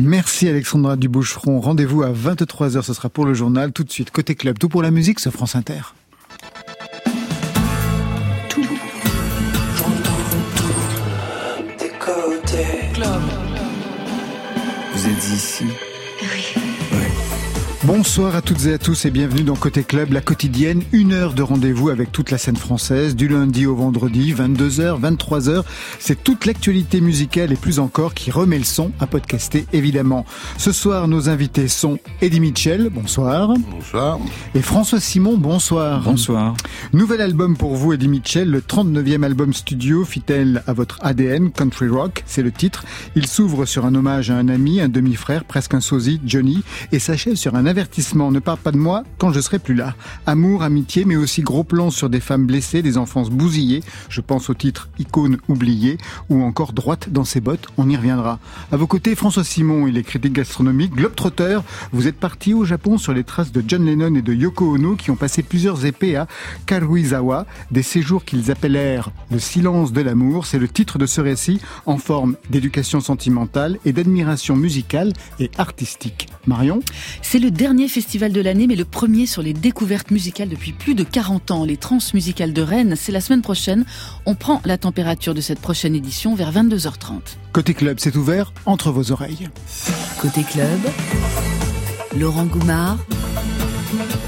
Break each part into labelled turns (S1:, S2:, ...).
S1: Merci Alexandra Duboucheron. Rendez-vous à 23h, ce sera pour le journal. Tout de suite, côté club, tout pour la musique, ce France Inter.
S2: Vous êtes ici
S1: Bonsoir à toutes et à tous et bienvenue dans Côté Club, la quotidienne, une heure de rendez-vous avec toute la scène française, du lundi au vendredi, 22h, 23h. C'est toute l'actualité musicale et plus encore qui remet le son à podcaster évidemment. Ce soir, nos invités sont Eddie Mitchell, bonsoir.
S3: Bonsoir.
S1: Et François Simon, bonsoir.
S2: Bonsoir.
S1: Nouvel album pour vous, Eddie Mitchell, le 39e album studio, fidèle à votre ADN, Country Rock, c'est le titre. Il s'ouvre sur un hommage à un ami, un demi-frère, presque un sosie, Johnny, et s'achève sur un avertissement. Ne parle pas de moi quand je serai plus là. Amour, amitié, mais aussi gros plans sur des femmes blessées, des enfances bousillées. Je pense au titre Icône oubliée ou encore Droite dans ses bottes. On y reviendra. À vos côtés, François Simon, il est critique gastronomique, globetrotter. Vous êtes parti au Japon sur les traces de John Lennon et de Yoko Ono qui ont passé plusieurs épées à Karuizawa, des séjours qu'ils appelèrent le silence de l'amour. C'est le titre de ce récit en forme d'éducation sentimentale et d'admiration musicale et artistique. Marion?
S4: C'est le dernier festival de l'année, mais le premier sur les découvertes musicales depuis plus de 40 ans. Les Transmusicales de Rennes, c'est la semaine prochaine. On prend la température de cette prochaine édition vers 22h30.
S1: Côté club, c'est ouvert entre vos oreilles.
S4: Côté club, Laurent Goumard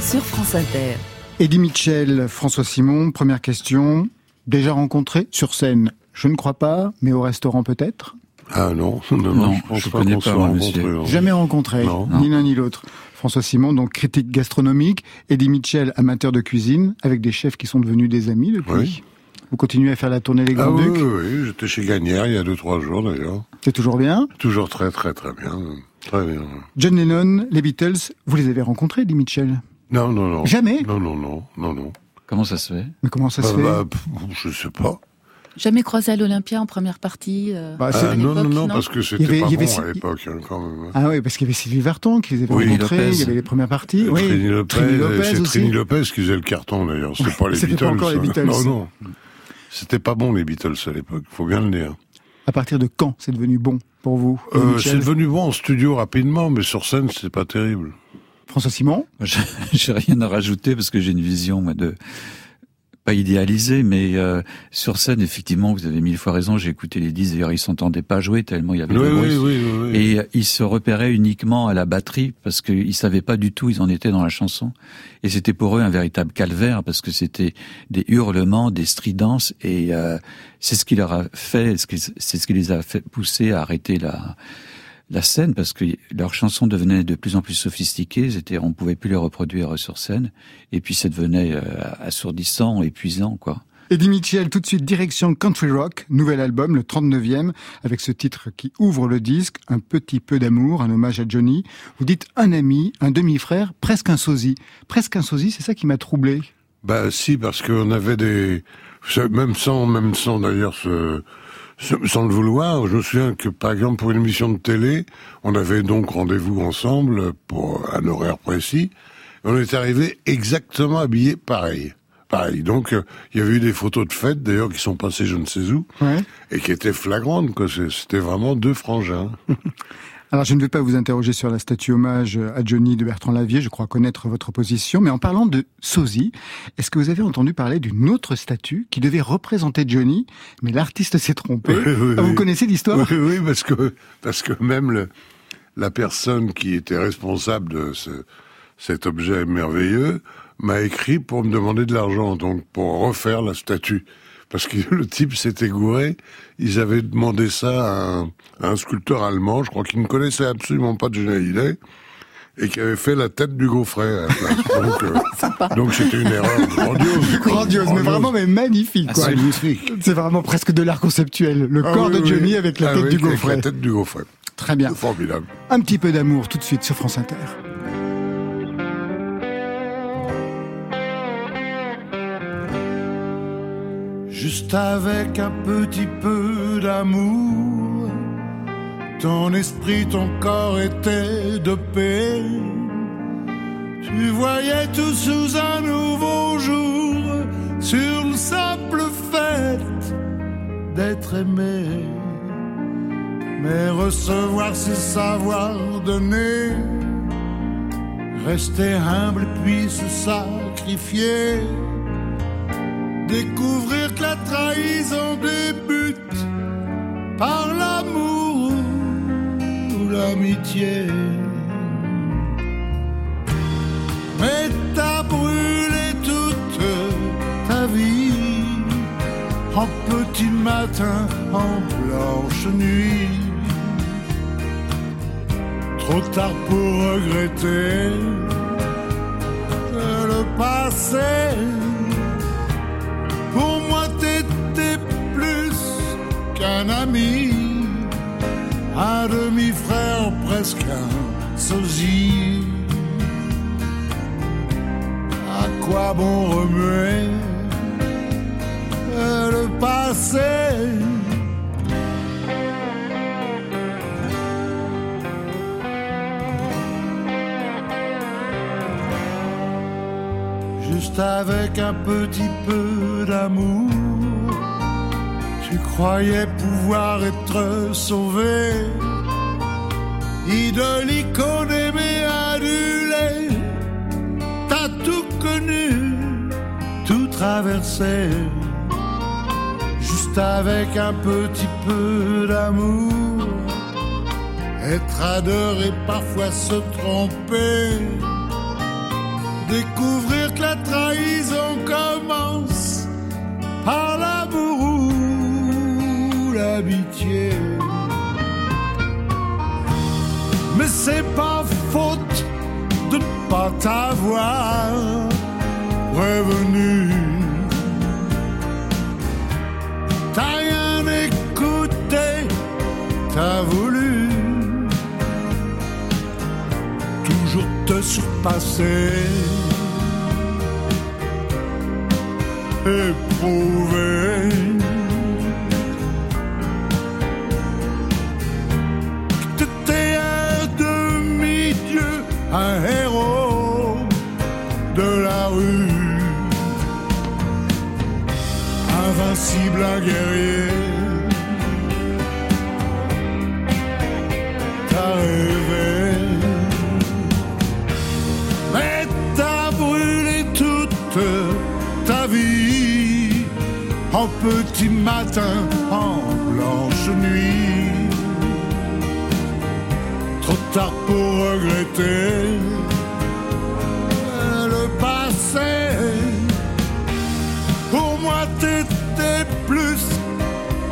S4: sur France Inter.
S1: Eddie Mitchell, François Simon, première question. Déjà rencontré sur scène Je ne crois pas, mais au restaurant peut-être?
S3: Ah non, non, non,
S2: Non,
S3: je pense
S2: je
S3: pas
S2: connais pas,
S3: rencontré.
S2: monsieur.
S3: non.
S1: Jamais rencontré,
S3: Non.
S1: ni l'un ni l'autre. François Simon, donc critique gastronomique, Eddie Mitchell, amateur de cuisine, avec des chefs qui sont devenus des amis depuis.
S3: Oui.
S1: Vous continuez à faire la tournée des
S3: Ah
S1: Grands
S3: oui,
S1: Ducs
S3: oui, oui, j'étais chez Gagnère il y a deux, trois jours d'ailleurs.
S1: C'est toujours bien.
S3: Toujours très, très, très bien. Très bien.
S1: John Lennon, les Beatles, vous les avez rencontrés, Eddie Mitchell?
S3: Non, non, non.
S1: Jamais?
S3: Non, non, non, non, non.
S2: Comment ça se fait?
S1: Mais comment ça se
S3: Ah,
S1: fait?
S3: bah, pff, je sais pas.
S4: Jamais croisé à l'Olympia en première partie euh,
S1: Bah,
S3: Ah, non, non, non,
S4: non
S3: parce que c'était pas
S1: il y avait
S3: bon
S1: si-
S3: à l'époque, hein, quand même.
S1: Ah oui, parce qu'il y avait Sylvie Vartan qui les avait
S3: Oui,
S1: rencontrés, il y avait les premières parties. Oui,
S3: Trini Lopez,
S1: Trini Lopez
S3: c'est. Trini Lopez qui faisait le carton d'ailleurs. C'était pas les
S1: C'était
S3: Beatles.
S1: pas encore les. Beatles.
S3: Non, non. C'était pas bon les Beatles à l'époque, faut bien le dire.
S1: À partir de quand c'est devenu bon pour vous
S3: Euh, c'est devenu bon en studio rapidement, mais sur scène, c'est pas terrible.
S1: François Simon?
S2: Je- J'ai rien à rajouter parce que j'ai une vision moi, de pas idéalisée, mais euh, sur scène, effectivement, vous avez mille fois raison. J'ai écouté les disques, d'ailleurs, ils s'entendaient pas jouer tellement il y avait
S3: Oui,
S2: de bruit.
S3: oui, oui.
S2: Et euh, ils se repéraient uniquement à la batterie parce qu'ils savaient pas du tout où ils en étaient dans la chanson. Et c'était pour eux un véritable calvaire parce que c'était des hurlements, des stridences et euh, c'est ce qui leur a fait, c'est ce qui les a fait pousser à arrêter la la scène parce que leurs chansons devenaient de plus en plus sophistiquées. C'était, on pouvait plus les reproduire sur scène et puis ça devenait euh, assourdissant, épuisant quoi.
S1: Eddie Mitchell, tout de suite direction Country Rock, nouvel album, le 39e, avec ce titre qui ouvre le disque, Un petit peu d'amour, un hommage à Johnny. Vous dites un ami, un demi-frère, presque un sosie. Presque un sosie, c'est ça qui m'a troublé.
S3: Bah si, parce qu'on avait des... Même sans, même sans d'ailleurs se- sans le vouloir, je me souviens que par exemple pour une émission de télé, on avait donc rendez-vous ensemble pour un horaire précis. Et on est arrivé exactement habillés pareil. Pareil. Donc euh, il y avait eu des photos de fête d'ailleurs qui sont passées je ne sais où
S1: Ouais.
S3: et qui étaient flagrantes. C'était vraiment deux frangins.
S1: Alors, je ne vais pas vous interroger sur la statue hommage à Johnny de Bertrand Lavier, je crois connaître votre position, mais en parlant de sosie, est-ce que vous avez entendu parler d'une autre statue qui devait représenter Johnny, mais l'artiste s'est trompé?
S3: Oui, oui,
S1: Ah, Vous
S3: oui.
S1: connaissez l'histoire?
S3: Oui, oui, parce que parce que même le, la personne qui était responsable de ce, cet objet merveilleux m'a écrit pour me demander de l'argent, donc pour refaire la statue. Parce que le type s'était gouré, ils avaient demandé ça à un, à un sculpteur allemand, je crois qu'il ne connaissait absolument pas Johnny Hallyday, et qui avait fait la tête du gaufret à la place. Donc, euh, donc c'était une erreur grandiose.
S1: Grandiose, mais vraiment mais magnifique. quoi.
S3: magnifique.
S1: C'est vraiment presque de l'art conceptuel. Le
S3: Ah
S1: corps
S3: oui,
S1: de
S3: oui.
S1: Johnny avec la
S3: Ah
S1: tête du
S3: avec
S1: gaufret.
S3: la tête du gaufret.
S1: Très bien.
S3: Formidable.
S1: Un petit peu d'amour tout de suite sur France Inter.
S5: Juste avec un petit peu d'amour, ton esprit, ton corps était de paix. Tu voyais tout sous un nouveau jour, sur le simple fait d'être aimé. Mais recevoir, c'est savoir donner. Rester humble puis se sacrifier. Découvrir que la trahison débute par l'amour ou l'amitié. Mais t'as brûlé toute ta vie en petit matin, en blanche nuit. Trop tard pour regretter le passé. Qu'un ami, un demi-frère, presque un sosie. À quoi bon remuer le passé? Juste avec un petit peu d'amour, croyais pouvoir être sauvé. Idole, icône, aimé, adulé, t'as tout connu, tout traversé. Juste avec un petit peu d'amour, être adoré, parfois se tromper découvrir Mais c'est pas faute de pas t'avoir prévenu. T'as rien écouté, t'as voulu toujours te surpasser. éprouvé. Invincible, un guerrier. T'as rêvé, mais t'as brûlé toute ta vie en petit matin, en blanche nuit. Trop tard pour regretter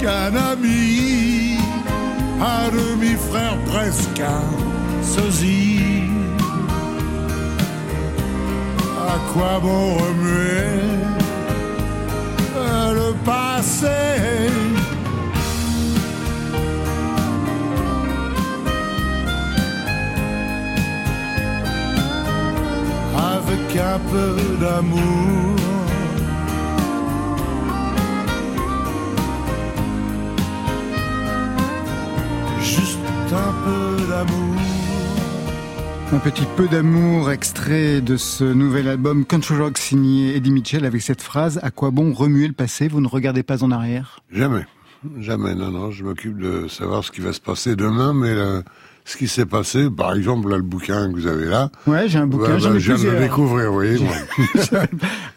S5: qu'un ami, un demi-frère presque un sosie. À quoi bon remuer le passé? Avec un peu d'amour Un
S1: petit peu d'amour extrait de ce nouvel album Country Rock signé Eddie Mitchell avec cette phrase À quoi bon remuer le passé Vous ne regardez pas en arrière?
S3: Jamais. Jamais, non, non. Je m'occupe de savoir ce qui va se passer demain, mais euh, ce qui s'est passé, par exemple, là, le bouquin que vous avez là.
S1: Ouais, j'ai un bouquin,
S3: bah, bah,
S1: ai
S3: je viens de le découvrir, vous voyez. moi.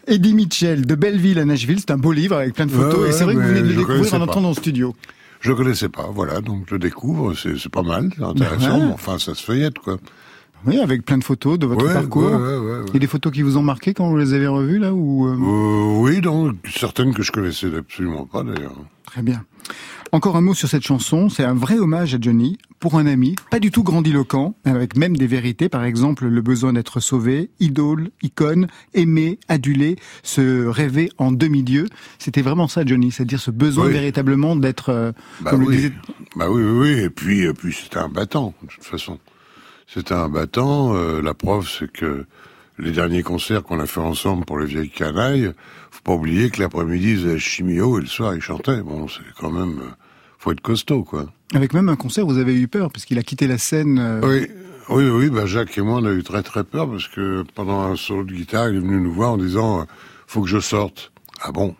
S1: Eddie Mitchell de Belleville à Nashville, c'est un beau livre avec plein de photos
S3: Ouais,
S1: et c'est vrai que vous venez de le découvrir en dans le studio.
S3: Je connaissais pas, voilà, donc je le découvre, c'est c'est pas mal, c'est intéressant,
S1: Ouais.
S3: mais enfin, ça se feuillette, quoi.
S1: Oui, avec plein de photos de votre
S3: Ouais,
S1: parcours.
S3: ouais, ouais.
S1: Et des photos qui vous ont marqué quand vous les avez revues là ou euh,
S3: Euh, oui, donc, certaines que je connaissais absolument pas, d'ailleurs.
S1: Très bien. Encore un mot sur cette chanson, c'est un vrai hommage à Johnny, pour un ami, pas du tout grandiloquent, avec même des vérités, par exemple le besoin d'être sauvé, idole, icône, aimé, adulé, se rêver en demi-dieu. C'était vraiment ça Johnny, c'est-à-dire ce besoin
S3: Oui.
S1: véritablement d'être, euh,
S3: Bah
S1: comme le
S3: oui,
S1: disait
S3: bah oui, oui, oui, et puis, et puis c'était un battant, de toute façon. C'était un battant, euh, la preuve, c'est que les derniers concerts qu'on a fait ensemble pour les vieilles canailles, faut pas oublier que l'après-midi, ils faisaient chimio et le soir, ils chantaient. Bon, c'est quand même, euh, faut être costaud, quoi.
S1: Avec même un concert, vous avez eu peur, parce qu'il a quitté la scène. euh,
S3: Oui, oui, oui, bah Jacques et moi, on a eu très très peur parce que pendant un solo de guitare, il est venu nous voir en disant, euh, faut que je sorte. Ah bon?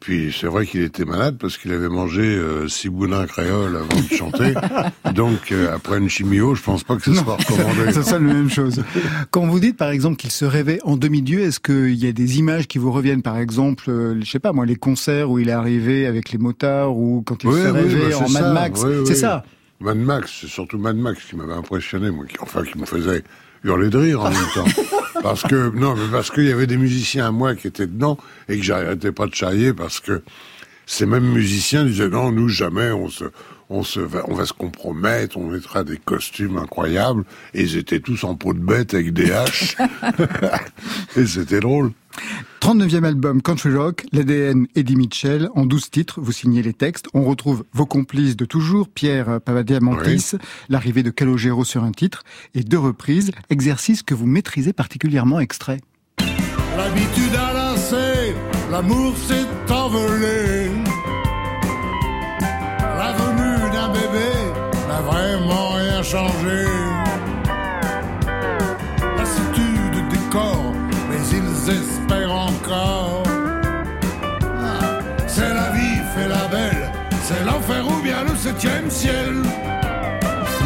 S3: Puis c'est vrai qu'il était malade parce qu'il avait mangé euh, six boudins créoles avant de chanter. Donc euh, après une chimio, je pense pas que ce soit recommandé.
S1: C'est ça la même chose. Quand vous dites par exemple qu'il se rêvait en demi-dieu, est-ce qu'il y a des images qui vous reviennent? Par exemple, euh, je sais pas moi, les concerts où il est arrivé avec les motards ou quand il
S3: Oui,
S1: se
S3: oui,
S1: rêvait
S3: bah,
S1: en Mad
S3: ça.
S1: Max.
S3: Oui,
S1: C'est ça.
S3: Mad Max, c'est surtout Mad Max qui m'avait impressionné, moi, qui, enfin qui me faisait hurler de rire en même temps. Parce que non, mais parce qu'il y avait des musiciens à moi qui étaient dedans et que j'arrêtais pas de charrier parce que ces mêmes musiciens disaient non, nous jamais on se on se va, on va se compromettre, on mettra des costumes incroyables et ils étaient tous en peau de bête avec des haches et c'était drôle.
S1: 39e album Country Rock, l'ADN Eddie Mitchell, en 12 titres, vous signez les textes. On retrouve vos complices de toujours, Pierre Pavadiamantis, l'arrivée de Calogero sur un titre, et deux reprises, exercice que vous maîtrisez particulièrement extrait.
S5: L'habitude a lassé, l'amour s'est envolé. La venue d'un bébé n'a vraiment rien changé. Septième ciel.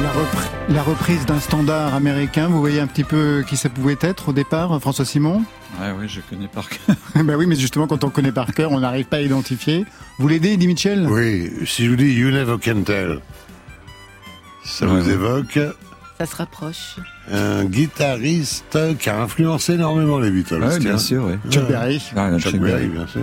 S1: La, repri- la reprise d'un standard américain, vous voyez un petit peu qui ça pouvait être au départ, François Simon?
S2: Ouais, je connais par cœur.
S1: Ben oui, mais justement, quand on connaît par cœur, on n'arrive pas à identifier. Vous l'aidez, Eddie Mitchell?
S3: Oui, si je vous dis You Never Can Tell, ça
S2: Ouais,
S3: vous évoque?
S4: Ça se rapproche.
S3: un guitariste qui a influencé énormément les Beatles. Tiens.
S2: bien sûr, ouais.
S1: Chuck. Berry.
S2: Ah,
S3: Chuck, Berry. bien sûr.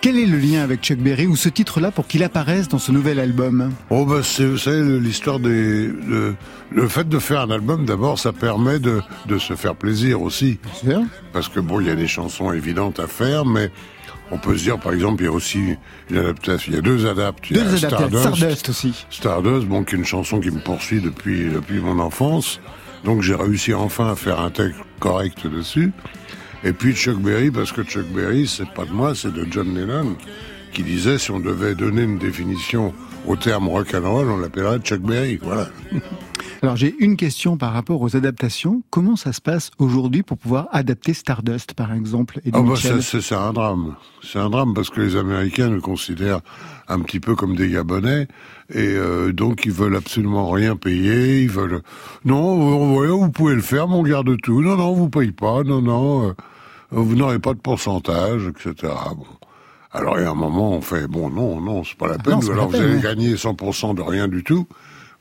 S1: Quel est le lien avec Chuck Berry ou ce titre-là pour qu'il apparaisse dans ce nouvel album
S3: Oh bah c'est vous savez l'histoire des le, le fait de faire un album d'abord ça permet de de se faire plaisir aussi
S1: C'est sûr
S3: parce que bon il y a des chansons évidentes à faire mais on peut se dire par exemple il y a aussi une adaptation il y a deux adaptes
S1: Deux adaptations.
S3: Stardust,
S1: Stardust aussi.
S3: Stardust, bon, qui est une chanson qui me poursuit depuis, depuis mon enfance. Donc j'ai réussi enfin à faire un texte correct dessus. Et puis Chuck Berry, parce que Chuck Berry, c'est pas de moi, c'est de John Lennon, qui disait si on devait donner une définition au terme rock'n'roll, on l'appellerait Chuck Berry. Voilà.
S1: Alors j'ai une question par rapport aux adaptations. Comment ça se passe aujourd'hui pour pouvoir adapter Stardust, par exemple, Eddie
S3: Ah bah c'est, un drame. C'est un drame parce que les Américains nous considèrent un petit peu comme des Gabonais et euh, donc ils veulent absolument rien payer. Ils veulent non, vous, vous pouvez le faire, mais on garde tout. Non, non, vous payez pas. Non, non, euh, vous n'aurez pas de pourcentage, etc. Bon. Alors il y a un moment, on fait bon, non, non, c'est pas la peine.
S1: non, c'est
S3: ou alors vous
S1: peine,
S3: allez
S1: ouais.
S3: gagner 100% de rien du tout,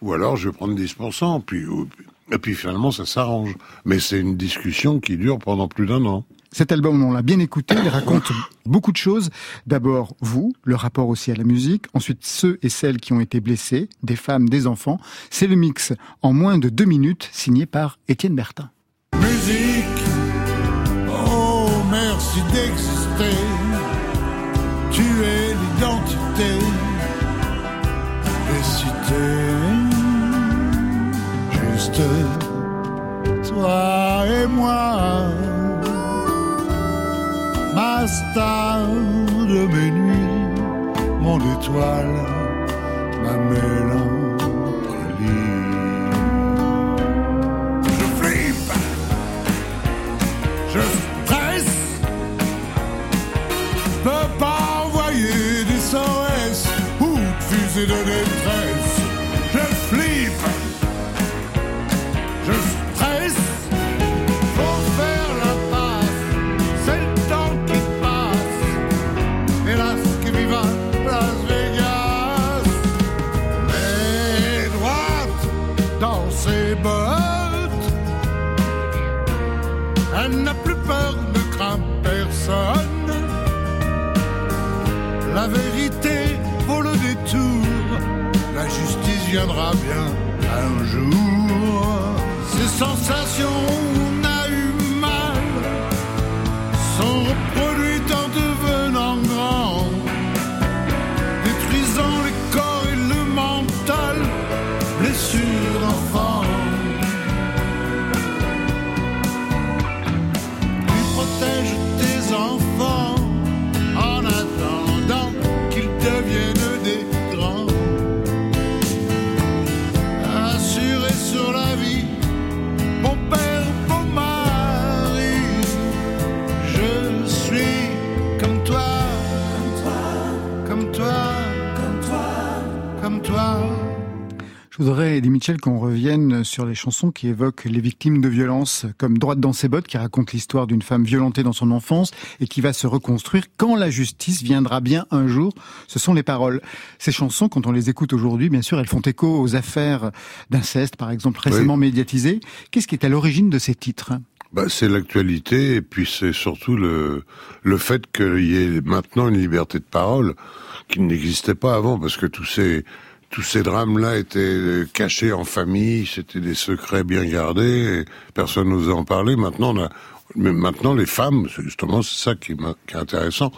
S3: ou alors je vais prendre 10%. Puis ou- et puis finalement ça s'arrange. Mais c'est une discussion qui dure pendant plus d'un an.
S1: Cet album, on l'a bien écouté, il raconte beaucoup de choses. D'abord, vous, le rapport aussi à la musique. Ensuite, ceux et celles qui ont été blessés, des femmes, des enfants. C'est le mix en moins de deux minutes, signé par Étienne Bertin.
S5: Musique, oh merci d'exister. Tu es l'identité des cités. Juste toi et moi, ma star de mes nuits, mon étoile, ma mélancolie. De viendra bien un jour. Ces sensations
S1: Je voudrais, Eddie Mitchell, qu'on revienne sur les chansons qui évoquent les victimes de violences, comme Droite dans ses bottes, qui raconte l'histoire d'une femme violentée dans son enfance et qui va se reconstruire quand la justice viendra bien un jour. Ce sont les paroles. Ces chansons, quand on les écoute aujourd'hui, bien sûr, elles font écho aux affaires d'inceste, par exemple, récemment médiatisées. Qu'est-ce qui est à l'origine de ces titres?
S3: Bah, c'est l'actualité et puis c'est surtout le le fait qu'il y ait maintenant une liberté de parole qui n'existait pas avant parce que tous ces tous ces drames-là étaient cachés en famille, c'était des secrets bien gardés, et personne n'osait en parler. Maintenant, on a, mais maintenant, les femmes, justement, c'est ça qui, qui, est intéressant,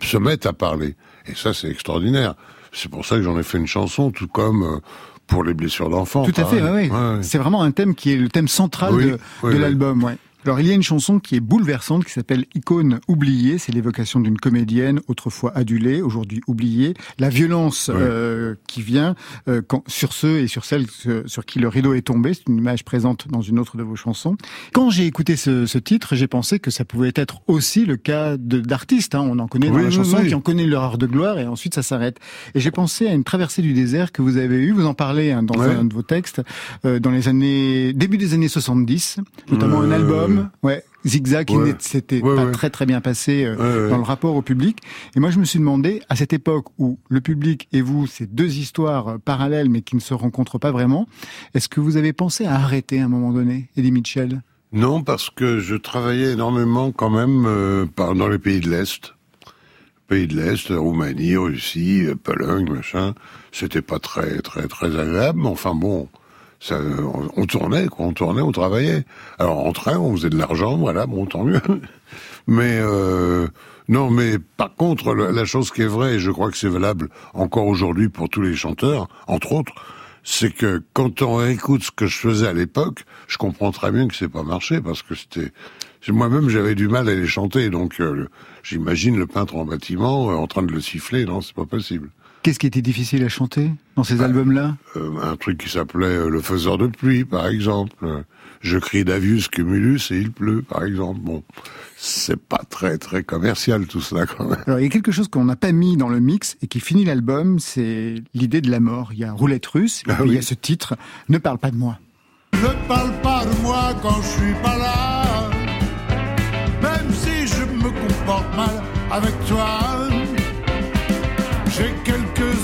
S3: se mettent à parler. Et ça, c'est extraordinaire. C'est pour ça que j'en ai fait une chanson, tout comme euh, pour les blessures d'enfants.
S1: Tout à fait, oui. Ouais, C'est vraiment un thème qui est le thème central de, de l'album, ouais. Alors il y a une chanson qui est bouleversante qui s'appelle Icône oubliée. C'est l'évocation d'une comédienne autrefois adulée, aujourd'hui oubliée. La violence euh, qui vient euh, quand, sur ceux et sur celles sur qui le rideau est tombé. C'est une image présente dans une autre de vos chansons. Quand j'ai écouté ce, ce titre, j'ai pensé que ça pouvait être aussi le cas d'artistes. Hein. On en connaît dans la chanson qui en connaît leur heure de gloire et ensuite ça s'arrête. Et j'ai pensé à une traversée du désert que vous avez eue. Vous en parlez hein, dans un de vos textes euh, dans les années début des années 70, notamment un album ouais. Zigzag, ouais. c'était pas très très bien passé euh, dans le rapport au public. Et moi, je me suis demandé, à cette époque où le public et vous, c'est deux histoires euh, parallèles mais qui ne se rencontrent pas vraiment, est-ce que vous avez pensé à arrêter à un moment donné, Eddie Mitchell?
S3: Non, parce que je travaillais énormément quand même euh, dans les pays de l'Est. Pays de l'Est, Roumanie, Russie, Pologne, machin. C'était pas très très très agréable, mais enfin bon ça, on, tournait, quoi, on tournait, on travaillait. Alors en train, on faisait de l'argent, voilà, bon, tant mieux. Mais euh, non, mais par contre, la chose qui est vraie, et je crois que c'est valable encore aujourd'hui pour tous les chanteurs, entre autres, c'est que quand on écoute ce que je faisais à l'époque, je comprends très bien que c'est pas marché parce que c'était moi-même j'avais du mal à les chanter, donc euh, j'imagine le peintre en bâtiment euh, en train de le siffler, non, c'est pas possible.
S1: Qu'est-ce qui était difficile à chanter dans ces bah, albums-là
S3: euh, Un truc qui s'appelait euh, Le faiseur de pluie, par exemple. Je crie Davius cumulus et il pleut, par exemple. Bon, c'est pas très très commercial tout cela quand même.
S1: Alors il y a quelque chose qu'on n'a pas mis dans le mix et qui finit l'album, c'est l'idée de la mort. Il y a Roulette russe, et ah il y a ce titre Ne parle pas de moi.
S5: Ne parle pas de moi quand je suis pas là, même si je me comporte mal avec toi.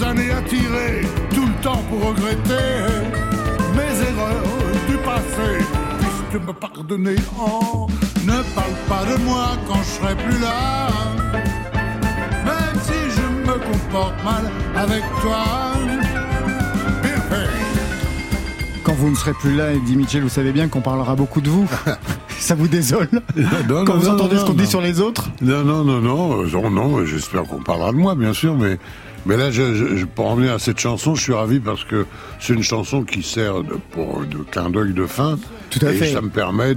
S5: Années à tirer, tout le temps pour regretter mes erreurs du passé. Puisque me pardonner, oh, ne parle pas de moi quand je serai plus là. Même si je me comporte mal avec toi.
S1: Quand vous ne serez plus là, Eddie Mitchell, vous savez bien qu'on parlera beaucoup de vous. Ça vous désole non, Quand vous entendez ce qu'on dit sur les autres
S3: non, non, non, non, non j'espère qu'on parlera de moi, bien sûr, mais mais là, je, je, pour en venir à cette chanson, je suis ravi parce que c'est une chanson qui sert de, pour de clin d'œil de fin.
S1: Tout à
S3: et
S1: fait.
S3: ça me permet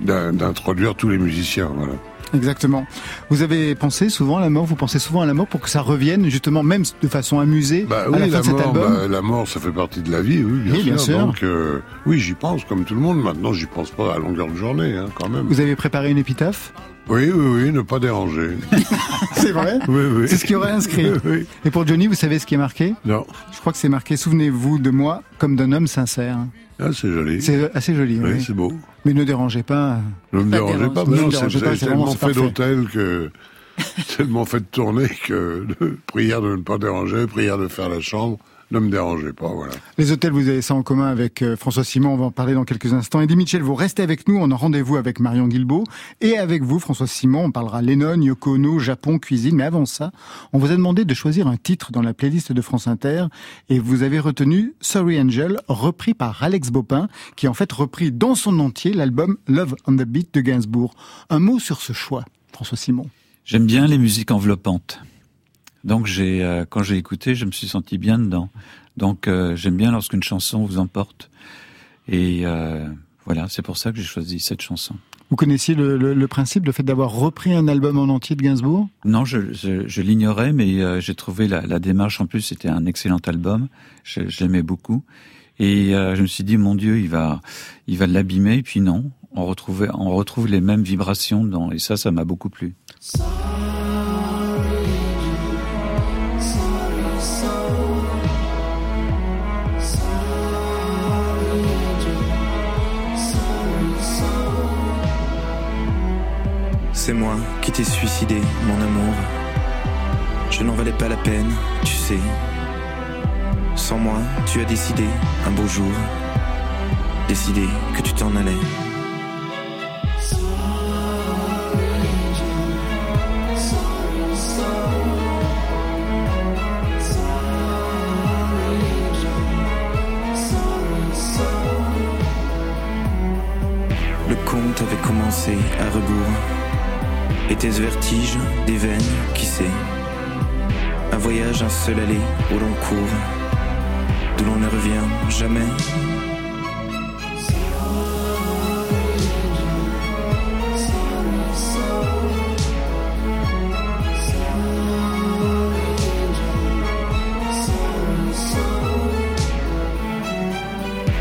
S3: d'introduire tous les musiciens. Voilà.
S1: Exactement. Vous avez pensé souvent à la mort, vous pensez souvent à la mort pour que ça revienne justement, même de façon amusée,
S3: bah, oui,
S1: à la,
S3: la
S1: fin
S3: mort,
S1: de cet album.
S3: Bah, la mort, ça fait partie de la vie, oui, bien,
S1: oui,
S3: sûr.
S1: bien sûr.
S3: Donc, euh, oui, j'y pense comme tout le monde. Maintenant, j'y pense pas à longueur de journée, hein, quand même.
S1: Vous avez préparé une épitaphe?
S3: Oui, oui, oui, ne pas déranger.
S1: c'est vrai
S3: Oui, oui.
S1: C'est ce qui aurait inscrit.
S3: Oui.
S1: Et pour Johnny, vous savez ce qui est marqué
S3: Non.
S1: Je crois que c'est marqué Souvenez-vous de moi comme d'un homme sincère.
S3: Ah, c'est joli.
S1: C'est assez joli,
S3: oui.
S1: oui.
S3: c'est beau.
S1: Mais ne dérangez pas.
S3: Ne me dérangez pas, mais non, c'est tellement fait d'hôtel que tellement fait de tourner que prière de ne pas déranger, prière de faire la chambre, ne me dérangez pas, voilà.
S1: Les hôtels, vous avez ça en commun avec euh, François Simon, on va en parler dans quelques instants. Eddie Mitchell, vous restez avec nous, on a rendez-vous avec Marion Guilbeault. Et avec vous, François Simon, on parlera Lennon, Yoko Ono, Japon, cuisine. Mais avant ça, on vous a demandé de choisir un titre dans la playlist de France Inter. Et vous avez retenu Sorry Angel, repris par Alex Bopin, qui a en fait repris dans son entier l'album Love on the Beat de Gainsbourg. Un mot sur ce choix, François Simon.
S2: J'aime bien les musiques enveloppantes. Donc j'ai, euh, quand j'ai écouté, je me suis senti bien dedans. Donc euh, j'aime bien lorsqu'une chanson vous emporte. Et euh, voilà, c'est pour ça que j'ai choisi cette chanson.
S1: Vous connaissiez le, le, le principe, le fait d'avoir repris un album en entier de Gainsbourg?
S2: Non, je, je, je l'ignorais, mais euh, j'ai trouvé la, la, démarche. En plus, c'était un excellent album. Je, j'aimais beaucoup. Et euh, je me suis dit, mon Dieu, il va, il va l'abîmer. Et puis non, on retrouvait, on retrouve les mêmes vibrations. Dans, et ça, ça m'a beaucoup plu.
S6: C'est moi qui t'ai suicidé, mon amour. Je n'en valais pas la peine, tu sais. Sans moi, tu as décidé, un beau jour, décidé que tu t'en allais. Le conte avait commencé à rebours. Était-ce vertige des veines, qui sait Un voyage, un seul aller au long cours, d'où l'on ne revient jamais.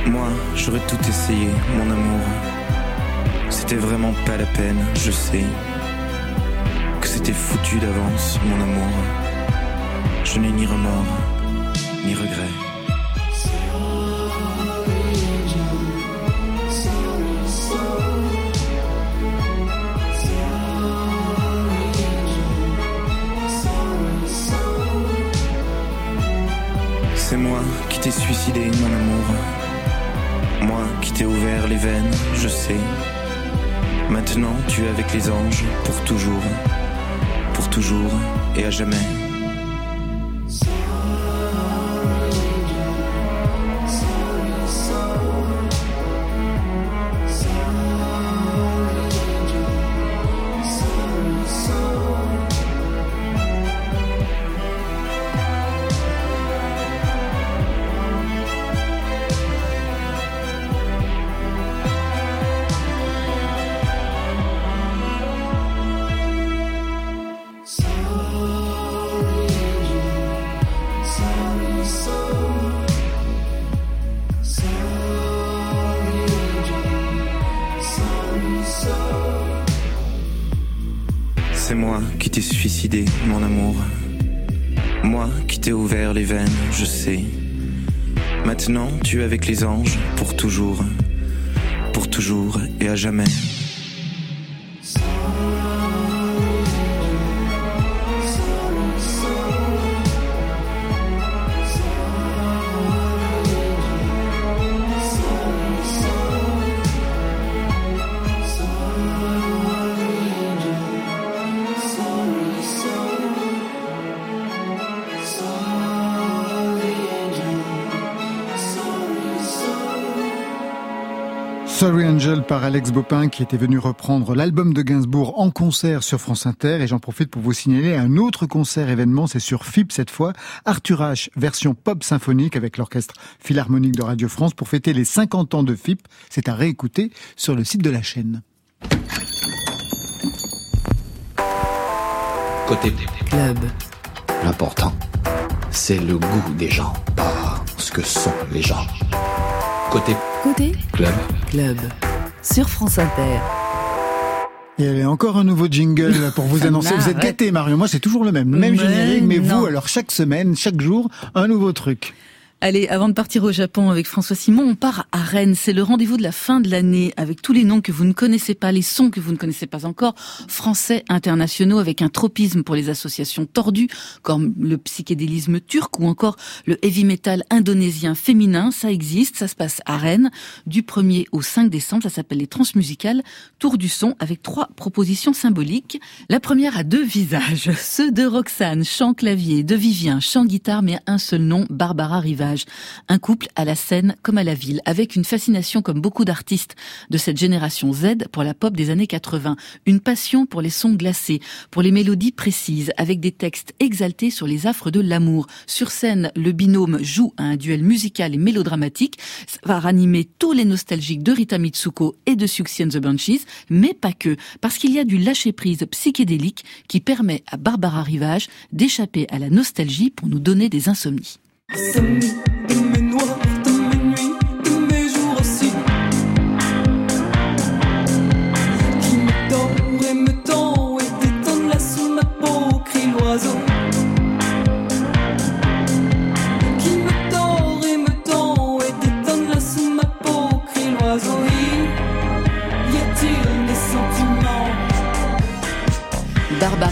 S6: Moi, j'aurais tout essayé, mon amour. C'était vraiment pas la peine, je sais. C'était foutu d'avance, mon amour. Je n'ai ni remords, ni regrets. C'est moi qui t'ai suicidé, mon amour. Moi qui t'ai ouvert les veines, je sais. Maintenant, tu es avec les anges pour toujours, toujours et à jamais. C'est moi qui t'ai suicidé, mon amour. Moi qui t'ai ouvert les veines, je sais. Maintenant, tu es avec les anges pour toujours. Pour toujours et à jamais.
S1: Par Alex Bopin qui était venu reprendre l'album de Gainsbourg en concert sur France Inter et j'en profite pour vous signaler un autre concert événement, c'est sur FIP cette fois, Arthur H version pop symphonique avec l'orchestre philharmonique de Radio France pour fêter les 50 ans de FIP, c'est à réécouter sur le site de la chaîne.
S7: Côté
S8: Club.
S7: L'important, c'est le goût des gens, pas ce que sont les gens. Côté
S8: Côté
S7: club,
S8: Club. Sur France Inter.
S1: Et il y a encore un nouveau jingle pour vous annoncer. Vous êtes gâtés, Mario. Moi, c'est toujours le même. Le même
S4: Mais
S1: générique, mais
S4: non.
S1: vous, alors chaque semaine, chaque jour, un nouveau truc.
S4: Allez, avant de partir au Japon avec François Simon, on part à Rennes. C'est le rendez-vous de la fin de l'année avec tous les noms que vous ne connaissez pas, les sons que vous ne connaissez pas encore, français, internationaux, avec un tropisme pour les associations tordues, comme le psychédélisme turc ou encore le heavy metal indonésien féminin. Ça existe, ça se passe à Rennes du 1er au 5 décembre. Ça s'appelle les Transmusicales, Tour du son, avec trois propositions symboliques. La première a deux visages, ceux de Roxane, chant clavier, de Vivien, chant guitare, mais un seul nom, Barbara Rivage. Un couple à la scène comme à la ville, avec une fascination comme beaucoup d'artistes de cette génération Z pour la pop des années 80. Une passion pour les sons glacés, pour les mélodies précises, avec des textes exaltés sur les affres de l'amour. Sur scène, le binôme joue à un duel musical et mélodramatique. Ça va ranimer tous les nostalgiques de Rita Mitsuko et de Suxy and the Banshees, mais pas que, parce qu'il y a du lâcher-prise psychédélique qui permet à Barbara Rivage d'échapper à la nostalgie pour nous donner des insomnies.
S9: Insomnie de mes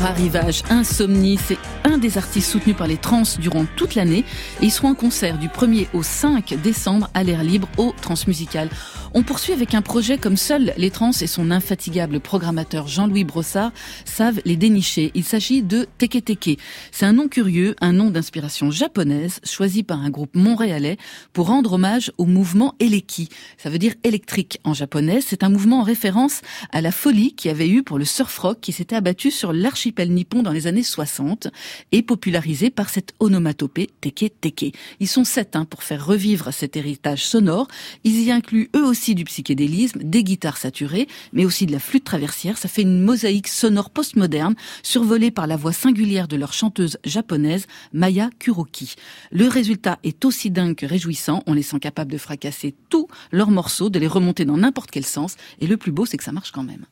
S4: Barbara Rivage, Insomnie, c'est un des artistes soutenus par les trans durant toute l'année et ils seront en concert du 1er au 5 décembre à l'air libre au Transmusical. On poursuit avec un projet comme seul les trans et son infatigable programmateur Jean-Louis Brossard savent les dénicher. Il s'agit de Teke Teke. C'est un nom curieux, un nom d'inspiration japonaise choisi par un groupe montréalais pour rendre hommage au mouvement Eleki. Ça veut dire électrique en japonais. C'est un mouvement en référence à la folie qui avait eu pour le surf rock qui s'était abattu sur l'archipel nippon dans les années 60 et popularisé par cette onomatopée Teke Teke. Ils sont sept hein, pour faire revivre cet héritage sonore. Ils y incluent eux aussi du psychédélisme, des guitares saturées, mais aussi de la flûte traversière. Ça fait une mosaïque sonore postmoderne, survolée par la voix singulière de leur chanteuse japonaise, Maya Kuroki. Le résultat est aussi dingue que réjouissant. On les sent capables de fracasser tous leurs morceaux, de les remonter dans n'importe quel sens. Et le plus beau, c'est que ça marche quand même.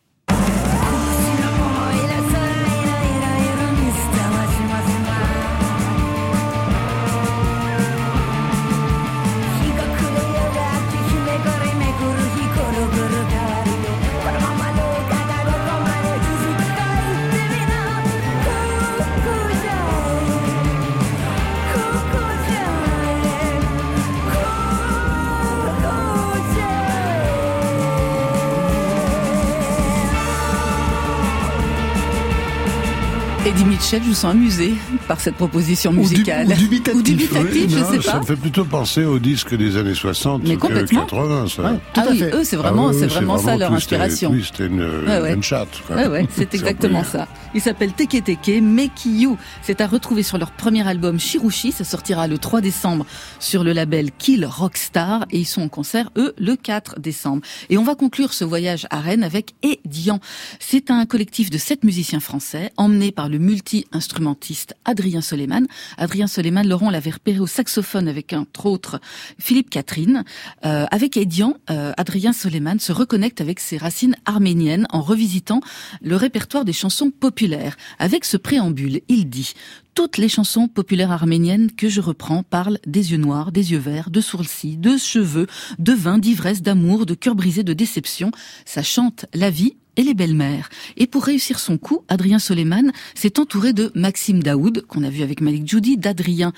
S4: Eddie Mitchell, je vous sens amusé par cette proposition musicale.
S1: Ou, du, ou dubitatif.
S3: Oui,
S4: je
S3: non,
S4: sais
S3: ça
S4: pas.
S3: me fait plutôt penser aux disques des années 60
S4: Mais
S3: que
S4: complètement.
S3: 80. Ça.
S1: Ouais, tout
S4: Ah
S1: à
S4: oui,
S1: fait.
S4: eux, c'est vraiment,
S3: Ah oui,
S4: c'est vraiment ça leur inspiration.
S3: twisted une,
S4: Ouais, ouais.
S3: une chatte. quoi.
S4: Ouais, ouais, c'est exactement ça. Il s'appelle Teke Teke Mekiyu. C'est à retrouver sur leur premier album Shirushi. Ça sortira le 3 décembre sur le label Kill Rockstar et ils sont en concert, eux, le 4 décembre. Et on va conclure ce voyage à Rennes avec Edian. C'est un collectif de sept musiciens français emmenés par le multi-instrumentiste Adrien Soleiman. Adrien Soleiman, Laurent l'avait repéré au saxophone avec entre autres Philippe Catherine. Euh, avec Edian, euh, Adrien Soleiman se reconnecte avec ses racines arméniennes en revisitant le répertoire des chansons populaires. Avec ce préambule, il dit toutes les chansons populaires arméniennes que je reprends parlent des yeux noirs, des yeux verts, de sourcils, de cheveux, de vin, d'ivresse, d'amour, de cœur brisé, de déception. Ça chante la vie et les belles-mères. Et pour réussir son coup, Adrien Soleiman s'est entouré de Maxime Daoud, qu'on a vu avec Malik Judy, d'Adrien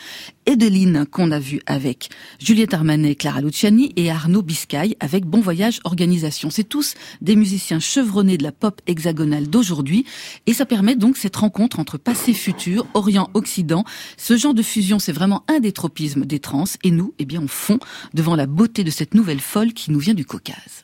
S4: Edeline, qu'on a vu avec Juliette Armanet, Clara Luciani et Arnaud Biscay avec Bon Voyage Organisation. C'est tous des musiciens chevronnés de la pop hexagonale d'aujourd'hui et ça permet donc cette rencontre entre passé futur, Orient Occident. Ce genre de fusion, c'est vraiment un des tropismes des trans et nous, eh bien, on fond devant la beauté de cette nouvelle folle qui nous vient du Caucase.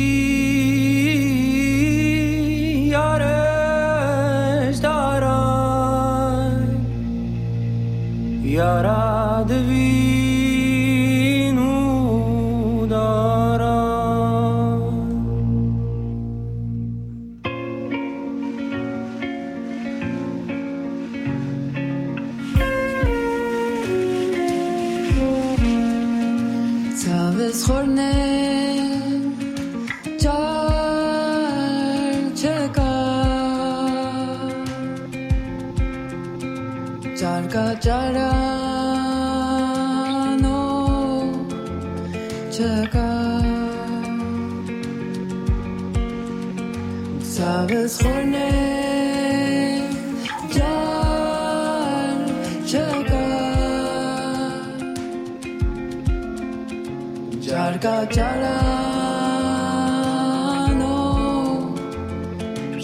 S9: यारा देवी 사자라노 제가 sabes horne jan jaga jarga jara no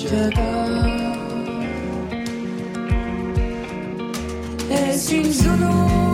S9: jaga seems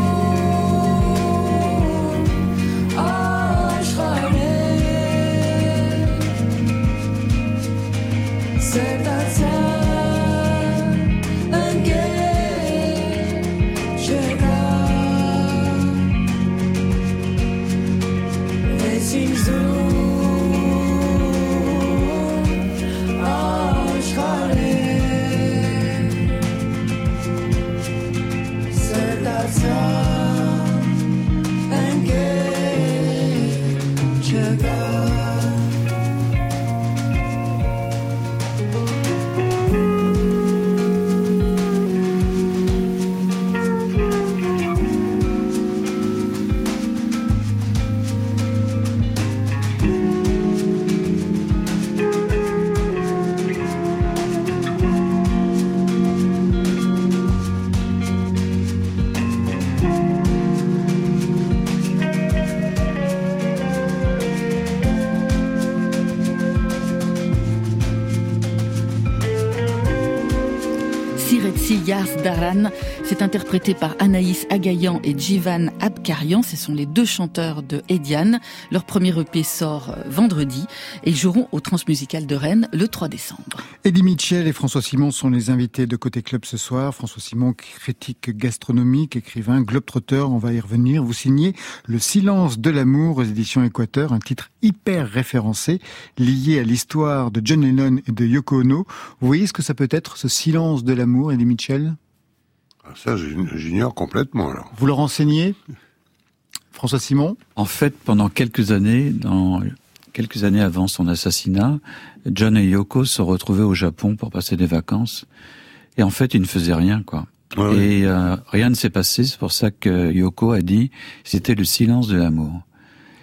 S4: Twenty Years Daran. C'est interprété par Anaïs Agayan et Jivan Abkarian. Ce sont les deux chanteurs de Ediane. Leur premier EP sort euh, vendredi et ils joueront au Transmusical de Rennes le 3 décembre.
S1: Eddie Mitchell et François Simon sont les invités de Côté Club ce soir. François Simon, critique gastronomique, écrivain, globetrotter, on va y revenir. Vous signez Le silence de l'amour aux éditions Équateur, un titre hyper référencé, lié à l'histoire de John Lennon et de Yoko Ono. Vous voyez ce que ça peut être, ce silence de l'amour, Eddie Mitchell
S3: Ah, Ça, j'ignore complètement, alors.
S1: Vous le renseignez François Simon?
S2: En fait, pendant quelques années, dans quelques années avant son assassinat, John et Yoko se retrouvaient au Japon pour passer des vacances. Et en fait, ils ne faisaient rien, quoi.
S3: Ouais,
S2: et euh, rien ne s'est passé. C'est pour ça que Yoko a dit c'était le silence de l'amour.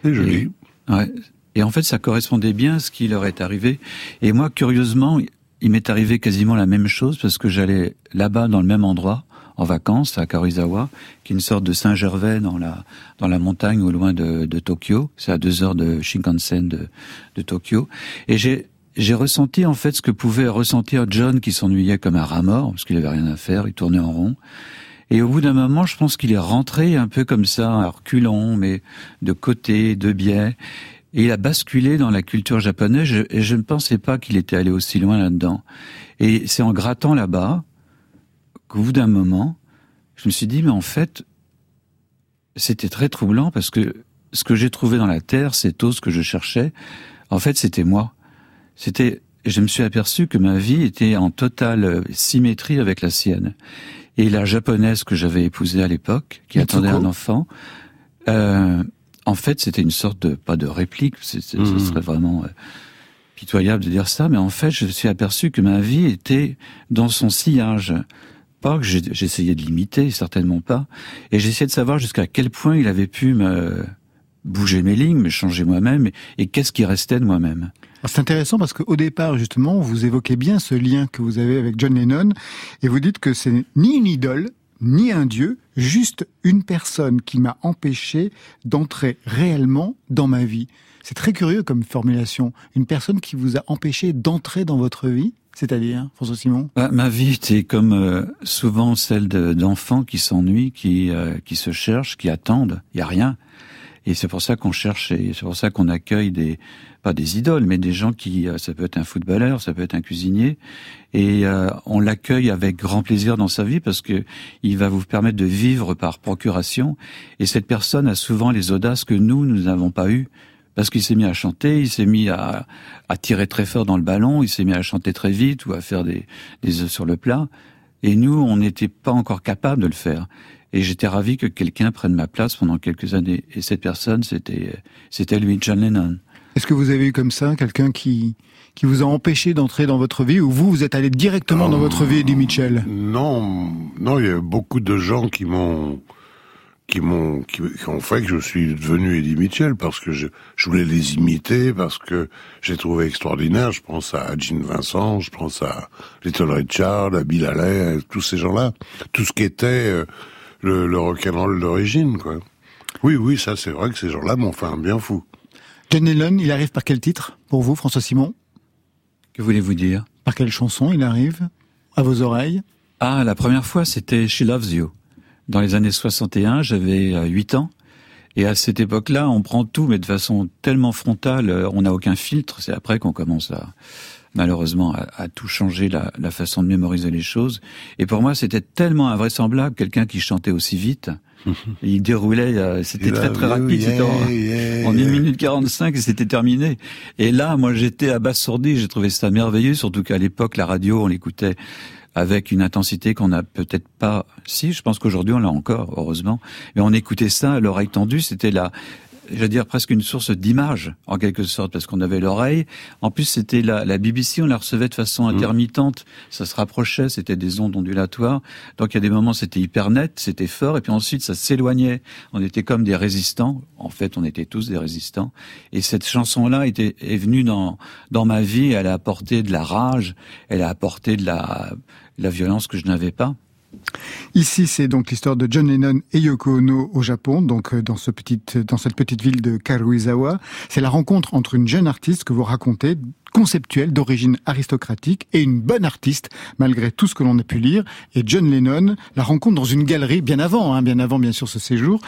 S3: C'est joli.
S2: Ouais. Et en fait, ça correspondait bien à ce qui leur est arrivé. Et moi, curieusement, il m'est arrivé quasiment la même chose parce que j'allais là-bas dans le même endroit en vacances à Karizawa, qui est une sorte de Saint-Gervais dans la dans la montagne au loin de, de Tokyo. C'est à deux heures de Shinkansen de, de Tokyo. Et j'ai j'ai ressenti en fait ce que pouvait ressentir John qui s'ennuyait comme un rat mort parce qu'il avait rien à faire, il tournait en rond. Et au bout d'un moment, je pense qu'il est rentré un peu comme ça, à reculons, mais de côté, de biais. Et il a basculé dans la culture japonaise je- et je ne pensais pas qu'il était allé aussi loin là-dedans. Et c'est en grattant là-bas qu'au bout d'un moment, je me suis dit, mais en fait, c'était très troublant parce que ce que j'ai trouvé dans la terre, cette eau, ce que je cherchais, en fait, c'était moi. C'était, je me suis aperçu que ma vie était en totale euh, symétrie avec la sienne. Et la japonaise que j'avais épousée à l'époque, qui attendait un enfant, euh, en fait, c'était une sorte de, pas de réplique, c'est- c'est- ce
S3: Mhm.
S2: serait vraiment euh, pitoyable de dire ça, mais en fait, je me suis aperçu que ma vie était dans son sillage. Pas que j'ai- j'essayais de l'imiter, certainement pas. Et j'essayais de savoir jusqu'à quel point il avait pu me bouger mes lignes, me changer moi-même, et, et qu'est-ce qui restait de moi-même.
S1: Alors, C'est intéressant parce qu'au départ, justement, vous évoquez bien ce lien que vous avez avec John Lennon et vous dites que c'est ni une idole, ni un dieu, juste une personne qui m'a empêché d'entrer réellement dans ma vie. C'est très curieux comme formulation. Une personne qui vous a empêché d'entrer dans votre vie, c'est-à-dire, François Simon?
S2: Bah, ma vie était comme euh, souvent celle de- d'enfants qui s'ennuient, qui, euh, qui se cherchent, qui attendent. Il y a rien. Et c'est pour ça qu'on cherche et c'est pour ça qu'on accueille des pas des idoles, mais des gens qui euh, ça peut être un footballeur, ça peut être un cuisinier, et euh, on l'accueille avec grand plaisir dans sa vie parce que il va vous permettre de vivre par procuration. Et cette personne a souvent les audaces que nous nous n'avons pas eues parce qu'il s'est mis à chanter, il s'est mis à, à tirer très fort dans le ballon, il s'est mis à chanter très vite ou à faire des, des œufs sur le plat. Et nous, on n'était pas encore capable de le faire. Et j'étais ravi que quelqu'un prenne ma place pendant quelques années. Et cette personne, c'était, c'était lui, John Lennon.
S1: Est-ce que vous avez eu comme ça quelqu'un qui, qui vous a empêché d'entrer dans votre vie ou vous, vous êtes allé directement dans votre vie, Eddie Mitchell?
S3: Non, non, il y a beaucoup de gens qui m'ont, qui m'ont, qui, qui ont fait que je suis devenu Eddie Mitchell parce que je, je voulais les imiter, parce que j'ai trouvé extraordinaire. Je pense à Gene Vincent, je pense à Little Richard, à Bill Haley, à tous ces gens-là. Tout ce qui était euh, le, le rock'n'roll d'origine, quoi. Oui, oui, ça c'est vrai que ces gens-là m'ont fait un bien fou.
S1: John Lennon, il arrive par quel titre pour vous, François Simon?
S2: Que voulez-vous dire?
S1: Par quelle chanson il arrive? À vos oreilles?
S2: Ah, la première fois, c'était She Loves You. Dans les années 61, j'avais euh, 8 ans. Et à cette époque-là, on prend tout, mais de façon tellement frontale, euh, on n'a aucun filtre. C'est après qu'on commence à, malheureusement, à tout changer la, la façon de mémoriser les choses. Et pour moi, c'était tellement invraisemblable, quelqu'un qui chantait aussi vite. Il déroulait, euh, c'était très très rapide. c'était en-
S3: Yeah,
S2: en
S3: yeah.
S2: 1 minute 45 et c'était terminé. Et là, moi, j'étais abasourdi, j'ai trouvé ça merveilleux, surtout qu'à l'époque, la radio, on l'écoutait avec une intensité qu'on n'a peut-être pas... Si, je pense qu'aujourd'hui, on l'a encore, heureusement. Mais on écoutait ça à l'oreille tendue, c'était la... Je veux dire presque une source d'image, en quelque sorte, parce qu'on avait l'oreille. En plus, c'était la, la BBC, on la recevait de façon intermittente. Ça se rapprochait, c'était des ondes ondulatoires. Donc, il y a des moments, c'était hyper net, c'était fort, et puis ensuite, ça s'éloignait. On était comme des résistants. En fait, on était tous des résistants. Et cette chanson-là était, est venue dans, dans ma vie. Elle a apporté de la rage, elle a apporté de la, de la violence que je n'avais pas.
S1: Ici, c'est donc l'histoire de John Lennon et Yoko Ono au Japon, donc euh, dans, ce dans cette petite ville de Karuizawa. C'est la rencontre entre une jeune artiste que vous racontez, conceptuelle, d'origine aristocratique, et une bonne artiste, malgré tout ce que l'on a pu lire. Et John Lennon la rencontre dans une galerie, bien avant, hein, bien avant bien sûr ce séjour,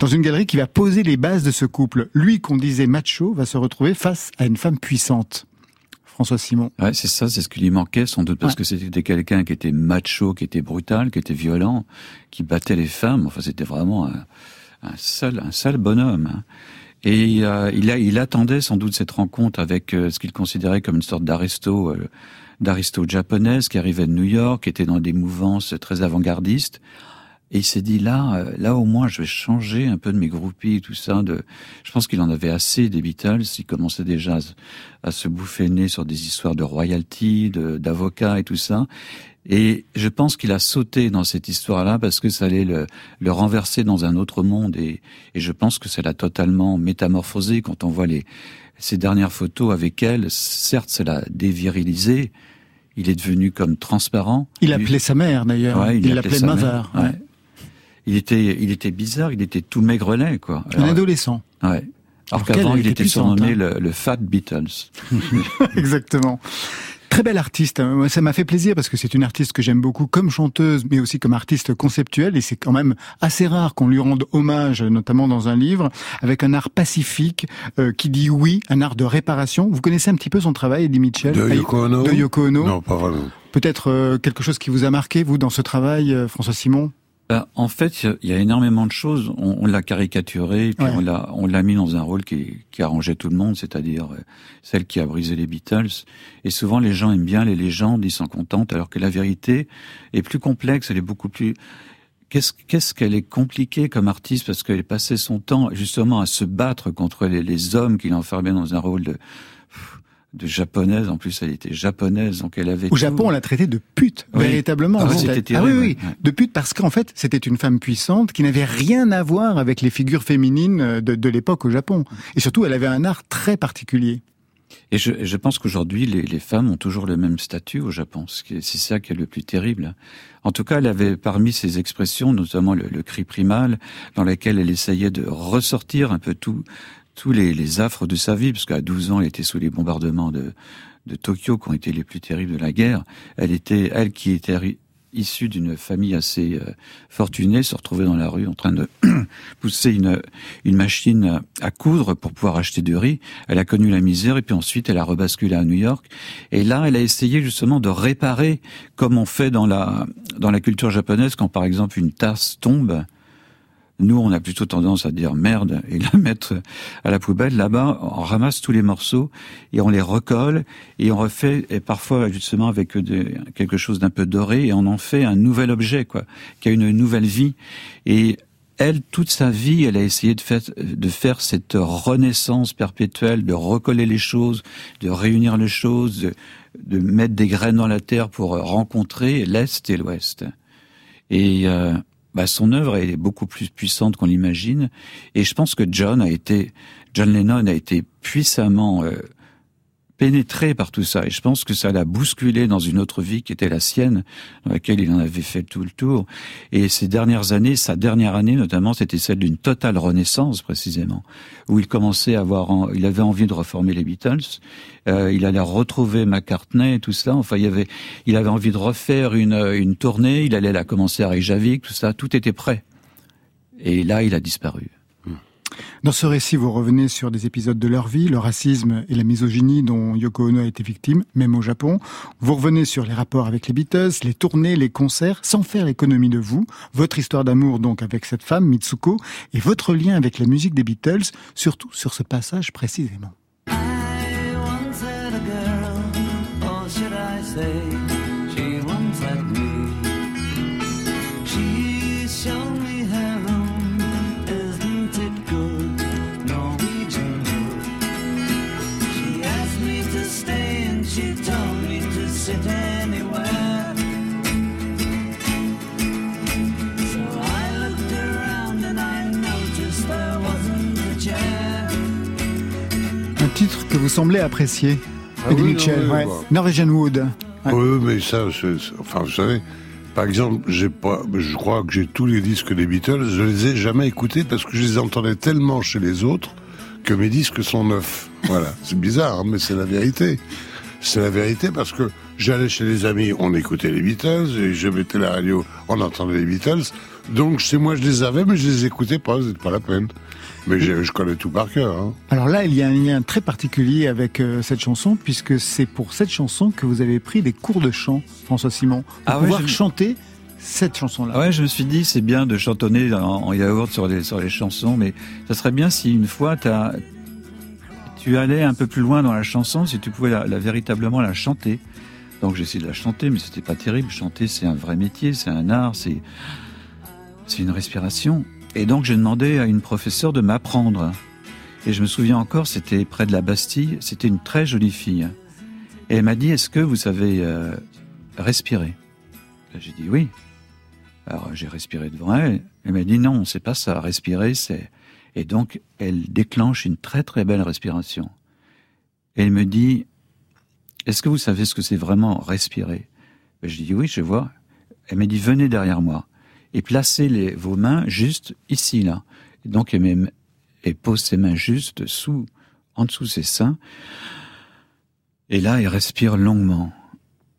S1: dans une galerie qui va poser les bases de ce couple. Lui qu'on disait macho va se retrouver face à une femme puissante. François Simon.
S2: Ouais, c'est ça, c'est ce qui lui manquait sans doute parce que c'était quelqu'un qui était macho, qui était brutal, qui était violent, qui battait les femmes. Enfin, c'était vraiment un, un sale, un sale bonhomme. Hein. Et euh, il, a, il attendait sans doute cette rencontre avec euh, ce qu'il considérait comme une sorte d'aristo, euh, d'aristo japonaise qui arrivait de New York, qui était dans des mouvances très avant-gardistes. Et il s'est dit là, euh, là au moins, je vais changer un peu de mes groupies, tout ça. De, je pense qu'il en avait assez des Beatles. Il commençait déjà à, se bouffer nez sur des histoires de royalty, d'avocats et tout ça. Et je pense qu'il a sauté dans cette histoire-là parce que ça allait le, le, renverser dans un autre monde. Et, et je pense que ça l'a totalement métamorphosé quand on voit les, ces dernières photos avec elle. Certes, ça l'a dévirilisé. Il est devenu comme transparent.
S1: Il appelait sa mère d'ailleurs.
S2: Ouais,
S1: il l'appelait Mother.
S2: Ouais il était, il était bizarre, il était tout maigrelet, quoi.
S1: Alors, un adolescent.
S2: Ouais. Alors, qu'avant, il était surnommé hein. le, le, Fat Beatles.
S1: Exactement. Très belle artiste. Ça m'a fait plaisir parce que c'est une artiste que j'aime beaucoup comme chanteuse, mais aussi comme artiste conceptuelle. Et c'est quand même assez rare qu'on lui rende hommage, notamment dans un livre, avec un art pacifique euh, qui dit oui, un art de réparation. Vous connaissez un petit peu son travail, Eddie Mitchell?
S3: De Yoko Ono?
S1: De Yoko Ono
S3: Non, pas vraiment.
S1: Peut-être euh, quelque chose qui vous a marqué, vous, dans ce travail, euh, François Simon?
S2: Ben, en fait, il y a énormément de choses. On, on l'a caricaturé, puis ouais. on l'a, on l'a mis dans un rôle qui, qui arrangeait tout le monde, c'est-à-dire euh, celle qui a brisé les Beatles. Et souvent, les gens aiment bien les légendes, ils s'en contentent, alors que la vérité est plus complexe, elle est beaucoup plus. Qu'est-ce, qu'est-ce qu'elle est compliquée comme artiste parce qu'elle passait son temps justement à se battre contre les, les hommes qui l'enfermaient dans un rôle de de japonaise. En plus, elle était japonaise, donc elle avait.
S1: Au Japon, on l'a traitée de pute, oui. véritablement.
S2: Ah, c'était terrible,
S1: ah oui, oui, de pute parce qu'en fait, c'était une femme puissante qui n'avait rien à voir avec les figures féminines de, de l'époque au Japon. Et surtout, elle avait un art très particulier.
S2: Et je, je pense qu'aujourd'hui, les, les, femmes ont toujours le même statut au Japon. C'est ça qui est le plus terrible. En tout cas, elle avait parmi ses expressions, notamment le, le cri primal, dans lequel elle essayait de ressortir un peu tout, tous les, les, affres de sa vie, parce qu'à 12 ans, elle était sous les bombardements de, de Tokyo, qui ont été les plus terribles de la guerre. Elle était, elle qui était issue d'une famille assez euh, fortunée, se retrouvait dans la rue en train de pousser une, une machine à coudre pour pouvoir acheter du riz. Elle a connu la misère et puis ensuite elle a rebasculé à New York. Et là, elle a essayé justement de réparer, comme on fait dans la, dans la culture japonaise, quand par exemple une tasse tombe, nous, on a plutôt tendance à dire merde et la mettre à la poubelle. Là-bas, on ramasse tous les morceaux et on les recolle et on refait, et parfois justement avec quelque chose d'un peu doré, et on en fait un nouvel objet, quoi, qui a une nouvelle vie. Et elle, toute sa vie, elle a essayé de faire, de faire cette renaissance perpétuelle, de recoller les choses, de réunir les choses, de, de mettre des graines dans la terre pour rencontrer l'Est et l'Ouest. Et euh, bah, son œuvre est beaucoup plus puissante qu'on l'imagine. Et je pense que John a été, John Lennon a été puissamment euh, pénétré par tout ça. Et je pense que ça l'a bousculé dans une autre vie qui était la sienne, dans laquelle il en avait fait tout le tour. Et ces dernières années, sa dernière année notamment, c'était celle d'une totale renaissance précisément, où il commençait à avoir, il avait envie de reformer les Beatles. Euh, il allait retrouver McCartney tout ça. Enfin, il avait, il avait envie de refaire une, une tournée. Il allait la commencer à Reykjavik, tout ça. Tout était prêt. Et là, il a disparu.
S1: Dans ce récit, vous revenez sur des épisodes de leur vie, le racisme et la misogynie dont Yoko Ono a été victime, même au Japon. Vous revenez sur les rapports avec les Beatles, les tournées, les concerts, sans faire l'économie de vous, votre histoire d'amour donc avec cette femme, Mitsuko, et votre lien avec la musique des Beatles, surtout sur ce passage précisément. titre que vous semblez apprécier, ah Eddie oui, Mitchell,
S3: oui,
S1: ouais.
S3: bah.
S1: Norwegian Wood.
S3: Ouais. Oui, mais ça, enfin, vous savez, Par exemple, j'ai pas, je crois que j'ai tous les disques des Beatles, je les ai jamais écoutés parce que je les entendais tellement chez les autres que mes disques sont neufs. Voilà, c'est bizarre, hein, mais c'est la vérité. C'est la vérité parce que j'allais chez les amis, on écoutait les Beatles, et je mettais la radio, on entendait les Beatles. Donc chez moi je les avais, mais je les écoutais pas, c'était pas la peine. Mais je, je connais tout par cœur. Hein.
S1: Alors là, il y a un lien très particulier avec euh, cette chanson, puisque c'est pour cette chanson que vous avez pris des cours de chant, François Simon, pour
S2: Ah
S1: pouvoir chanter cette chanson-là.
S2: Ouais, je me suis dit, c'est bien de chantonner en, en yaourt sur les, sur les chansons, mais ça serait bien si une fois tu allais un peu plus loin dans la chanson, si tu pouvais la, la- véritablement la chanter. Donc j'ai essayé de la chanter, mais c'était pas terrible. Chanter, c'est un vrai métier, c'est un art, c'est, c'est une respiration. Et donc j'ai demandé à une professeure de m'apprendre. Et je me souviens encore, c'était près de la Bastille, c'était une très jolie fille. Et elle m'a dit, est-ce que vous savez euh, respirer J'ai dit oui. Alors j'ai respiré devant elle. Elle m'a dit non, c'est pas ça. Respirer, c'est. Et donc elle déclenche une très très belle respiration. Et elle me dit Est-ce que vous savez ce que c'est vraiment respirer? Je dis oui, je vois. Elle m'a dit Venez derrière moi et placez vos mains juste ici là. Et donc elle, met- elle pose ses mains juste sous, en dessous ses seins. Et là, elle respire longuement.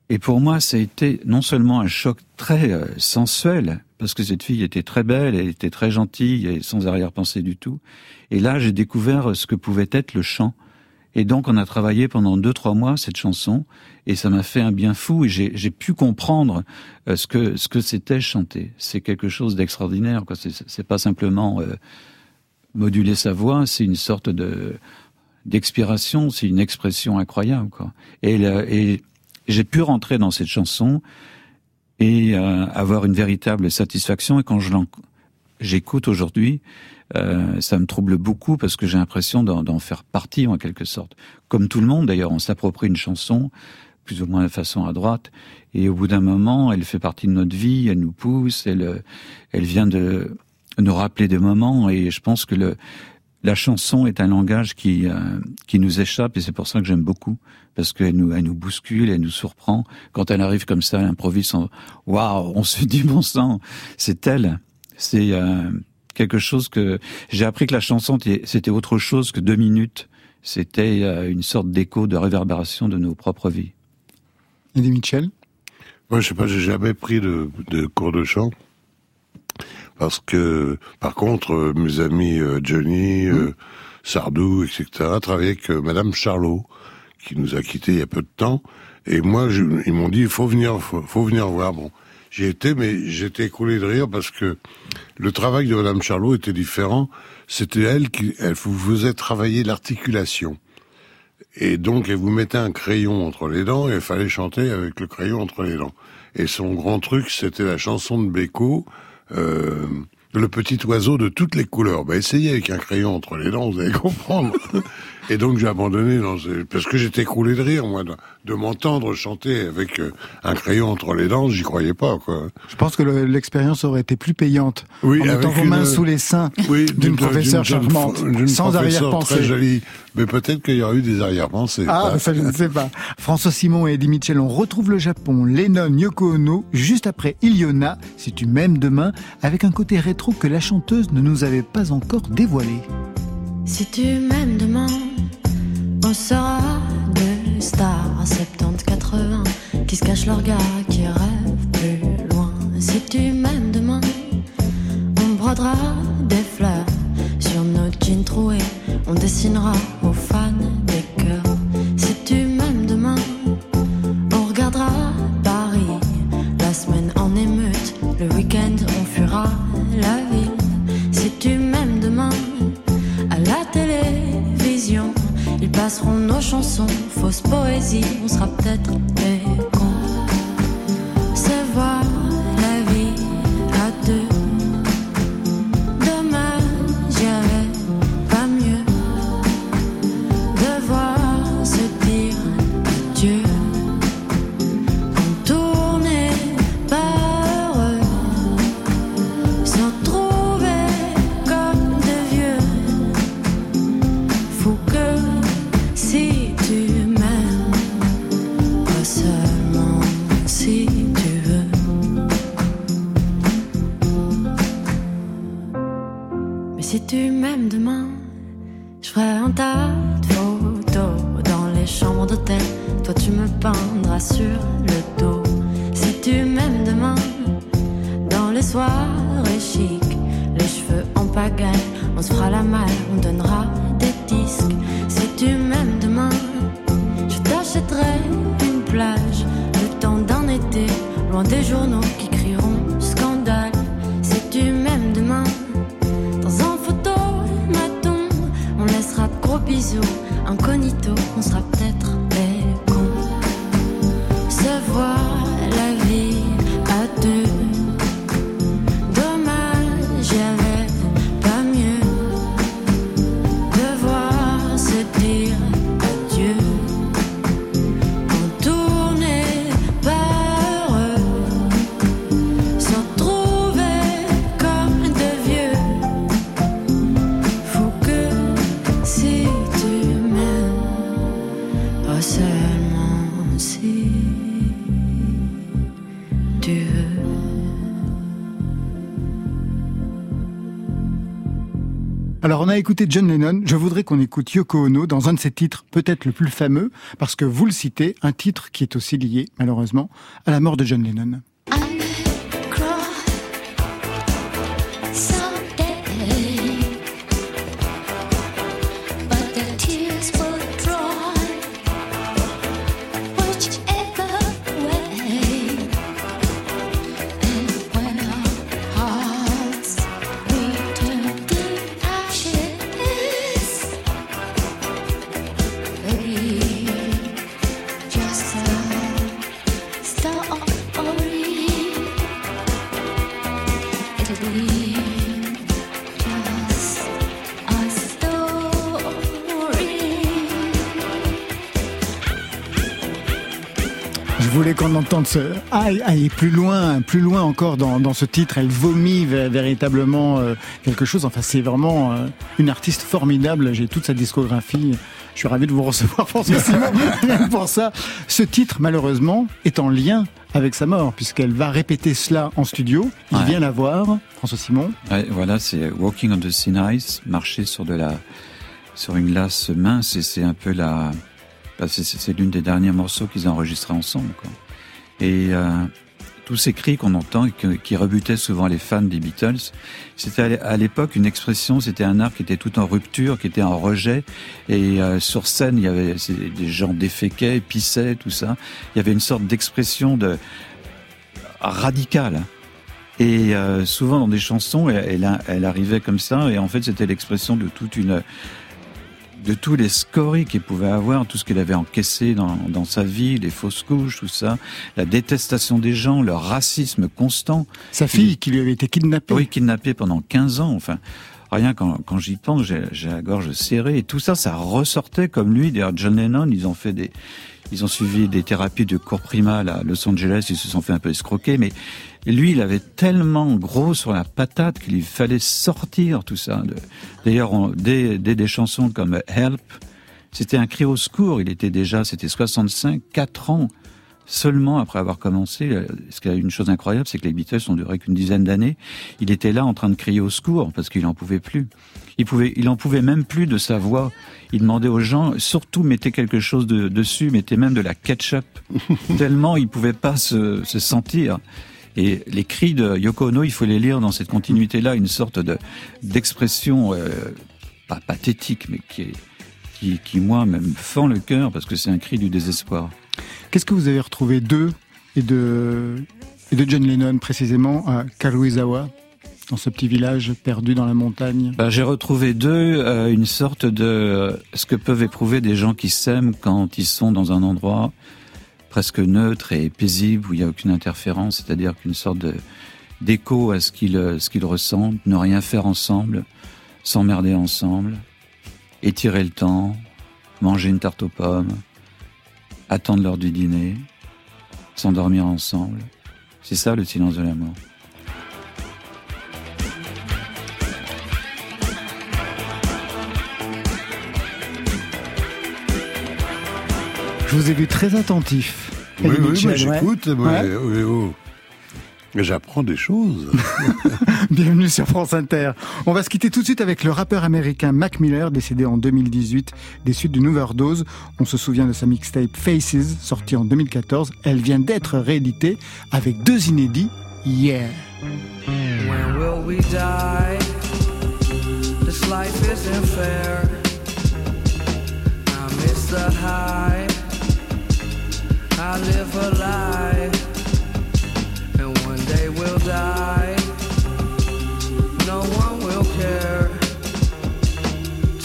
S2: Et pour moi, ça a été non seulement un choc très euh, sensuel, parce que cette fille était très belle, elle était très gentille et sans arrière-pensée du tout. Et là, j'ai découvert ce que pouvait être le chant. Et donc, on a travaillé pendant deux, trois mois cette chanson, et ça m'a fait un bien fou, et j'ai pu comprendre euh, ce que ce que c'était chanter. C'est quelque chose d'extraordinaire. C'est- pas simplement euh, moduler sa voix, c'est une sorte de d'expiration, c'est une expression incroyable. Et, j'ai pu rentrer dans cette chanson et euh, avoir une véritable satisfaction. Et quand je j'écoute aujourd'hui, ça me trouble beaucoup parce que j'ai l'impression d'en faire partie en quelque sorte. Comme tout le monde d'ailleurs, on s'approprie une chanson plus ou moins de façon à droite, et au bout d'un moment, elle fait partie de notre vie, elle nous pousse, elle, euh, elle vient de nous rappeler des moments, et je pense que le, la chanson est un langage qui, euh, qui nous échappe, et c'est pour ça que j'aime beaucoup, parce qu'elle nous, elle nous bouscule, elle nous surprend. Quand elle arrive comme ça, elle improvise, en- waouh, on se dit bon sang, c'est elle. C'est euh, quelque chose que j'ai appris que la chanson était- c'était autre chose que deux minutes. C'était euh, une sorte d'écho, de réverbération de nos propres vies.
S1: Eddie Mitchell?
S3: Moi, je sais pas, j'ai jamais pris de, de cours de chant. Parce que, par contre, euh, mes amis euh, Johnny, euh, Sardou, etc., travaillaient avec Madame Charlot, qui nous a quittés il y a peu de temps. Et moi, je- ils m'ont dit, il faut venir, faut, faut venir voir. Bon, j'y étais, mais j'étais écoulé de rire parce que le travail de Madame Charlot était différent. C'était elle qui, elle vous faisait travailler l'articulation. Et donc, elle vous mettait un crayon entre les dents et il fallait chanter avec le crayon entre les dents. Et son grand truc, c'était la chanson de Beko, euh, le petit oiseau de toutes les couleurs. Bah, essayez avec un crayon entre les dents, vous allez comprendre. Et donc, j'ai abandonné dans ce- parce que j'étais écroulé de rire, moi, de, de m'entendre chanter avec euh, un crayon entre les dents, j'y croyais pas, quoi.
S1: Je pense que le- l'expérience aurait été plus payante
S3: Oui,
S1: en mettant
S3: avec
S1: vos
S3: une-
S1: mains sous les seins
S3: Oui,
S1: d'une professeure charmante, sans arrière-pensée.
S3: Très jolie. Mais peut-être qu'il y aurait eu des arrière-pensées.
S1: Ah, ça je ne sais pas. François Simon et Eddie Mitchell, on retrouve le Japon, Lennon, Yoko Ono, juste après Iliona, si tu m'aimes demain, avec un côté rétro que la chanteuse ne nous avait pas encore dévoilé.
S10: Si tu m'aimes demain, on sera deux stars 70-80 qui se cachent leur gars, qui rêvent plus loin. Si tu m'aimes demain, on brodera des fleurs sur nos jeans troués, on dessinera
S1: vazio écouté John Lennon, je voudrais qu'on écoute Yoko Ono dans un de ses titres peut-être le plus fameux, parce que vous le citez, un titre qui est aussi lié, malheureusement, à la mort de John Lennon. Aïe aïe plus loin, plus loin encore dans, dans ce titre. Elle vomit vé- véritablement euh, quelque chose. Enfin, c'est vraiment euh, une artiste formidable. J'ai toute sa discographie. Je suis ravi de vous recevoir, François Simon. Pour ça, ce titre, malheureusement, est en lien avec sa mort, puisqu'elle va répéter cela en studio. Il
S2: Ouais.
S1: vient la voir, François Simon.
S2: Ouais, voilà, c'est Walking on the Thin Ice, marcher sur de la, sur une glace mince, et c'est un peu la, bah, c'est- l'une des derniers morceaux qu'ils ont enregistrés ensemble, quoi. Et euh, tous ces cris qu'on entend et qui rebutaient souvent les fans des Beatles, c'était à l'é- à l'époque une expression, c'était un art qui était tout en rupture, qui était en rejet. Et euh, sur scène, il y avait des gens déféquaient, pissaient, tout ça. Il y avait une sorte d'expression de radicale. Et euh, souvent dans des chansons, elle arrivait comme ça, et en fait c'était l'expression de toute une, de tous les scories qu'elle pouvait avoir, tout ce qu'elle avait encaissé dans, dans sa vie, les fausses couches, tout ça, la détestation des gens, le racisme constant.
S1: Sa fille qui lui avait été kidnappée.
S2: Oui, kidnappée pendant 15 ans, enfin. Rien quand, quand j'y pense, j'ai j'ai la gorge serrée. Et tout ça, ça ressortait comme lui. D'ailleurs, John Lennon, ils ont fait des, ils ont suivi des thérapies de cours primal à Los Angeles. Ils se sont fait un peu escroquer. Mais lui, il avait tellement gros sur la patate qu'il fallait sortir tout ça. D'ailleurs, dès, dès des chansons comme Help, c'était un cri au secours. Il était déjà, c'était 65, 4 ans seulement après avoir commencé. euh, Ce qui a une chose incroyable, c'est que les Beatles ont duré qu'une dizaine d'années. Il était là en train de crier au secours parce qu'il en pouvait plus. Il pouvait, il en pouvait même plus de sa voix. Il demandait aux gens, surtout mettez quelque chose de, dessus, mettez même de la ketchup. Tellement il pouvait pas se, se sentir. Et les cris de Yoko Ono, il faut les lire dans cette continuité-là, une sorte de d'expression euh, pas pathétique, mais qui est qui, qui moi même fend le cœur parce que c'est un cri du désespoir.
S1: Qu'est-ce que vous avez retrouvé d'eux et de, et de John Lennon précisément à Karuizawa, dans ce petit village perdu dans la montagne?
S2: Bah, J'ai retrouvé d'eux euh, une sorte de euh, ce que peuvent éprouver des gens qui s'aiment quand ils sont dans un endroit presque neutre et paisible où il n'y a aucune interférence, c'est-à-dire qu'une sorte d'écho à ce qu'ils ressentent, ne rien faire ensemble, s'emmerder ensemble, étirer le temps, manger une tarte aux pommes, attendre l'heure du dîner, s'endormir ensemble. C'est ça le silence de la
S1: Je vous ai vu très attentif.
S3: Oui, oui,
S1: Mitchell,
S3: mais
S1: ouais.
S3: j'écoute. mais-
S1: Ouais.
S3: oui, oh. J'apprends des choses.
S1: Bienvenue sur France Inter. On va se quitter tout de suite avec le rappeur américain Mac Miller, décédé en 2018 des suites d'une overdose. On se souvient de sa mixtape Faces, sortie en 2014. Elle vient d'être rééditée avec deux inédits. Yeah.
S5: When will we die? This life isn't fair. I miss the high. I live a lie. And one day we'll die. No one will care.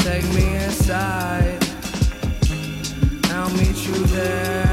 S5: Take me inside. I'll meet you there.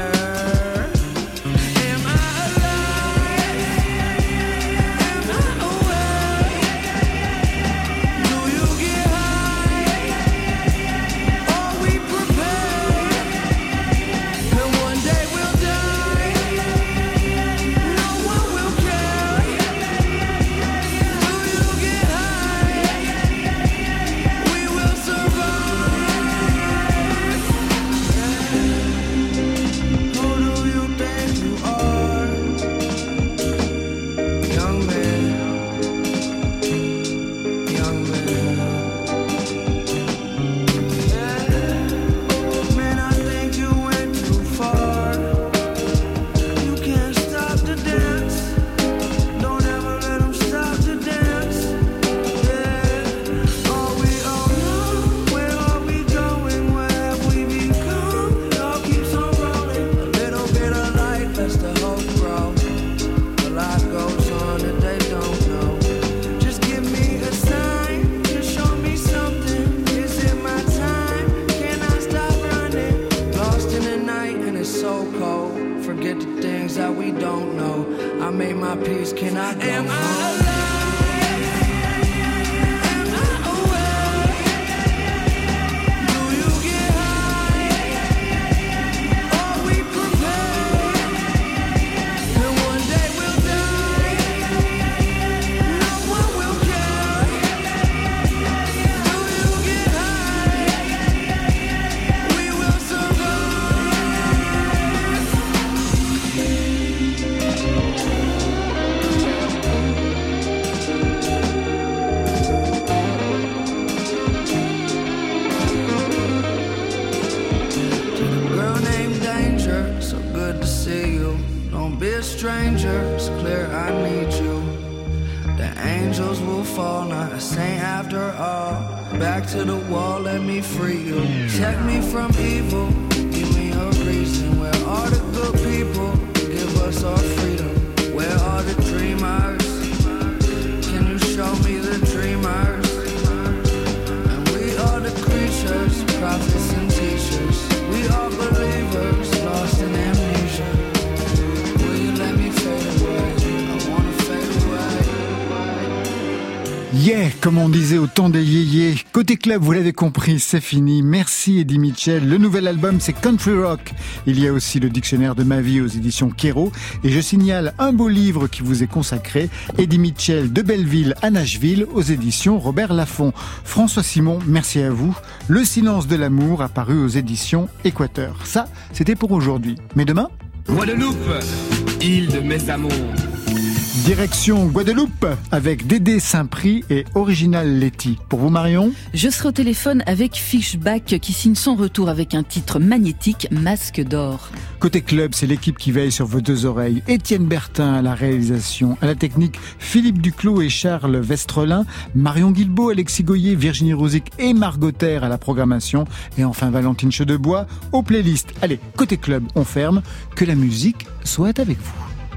S5: After all. Back to the wall, let me free you. Check me from evil, give me a reason. Where are the
S1: Yeah, comme on disait au temps des yéyés. Côté club, vous l'avez compris, c'est fini. Merci Eddie Mitchell. Le nouvel album, c'est Country Rock. Il y a aussi le dictionnaire de ma vie aux éditions Kero. Et je signale un beau livre qui vous est consacré. Eddie Mitchell de Belleville à Nashville aux éditions Robert Laffont. François Simon, merci à vous. Le silence de l'amour apparu aux éditions Équateur. Ça, c'était pour aujourd'hui. Mais demain,
S11: Guadeloupe, île de mes.
S1: Direction Guadeloupe avec Dédé Saint-Prix et Original Letty. Pour vous Marion
S4: Je serai au téléphone avec Fishback qui signe son retour avec un titre magnétique, Masque d'or.
S1: Côté club, c'est l'équipe qui veille sur vos deux oreilles. Étienne Bertin à la réalisation, à la technique, Philippe Duclos et Charles Vestrelin, Marion Guilbault, Alexis Goyer, Virginie Rosic et Margot Terre à la programmation, et enfin Valentine Chedebois aux playlists. Allez, côté club, on ferme. Que la musique soit avec vous.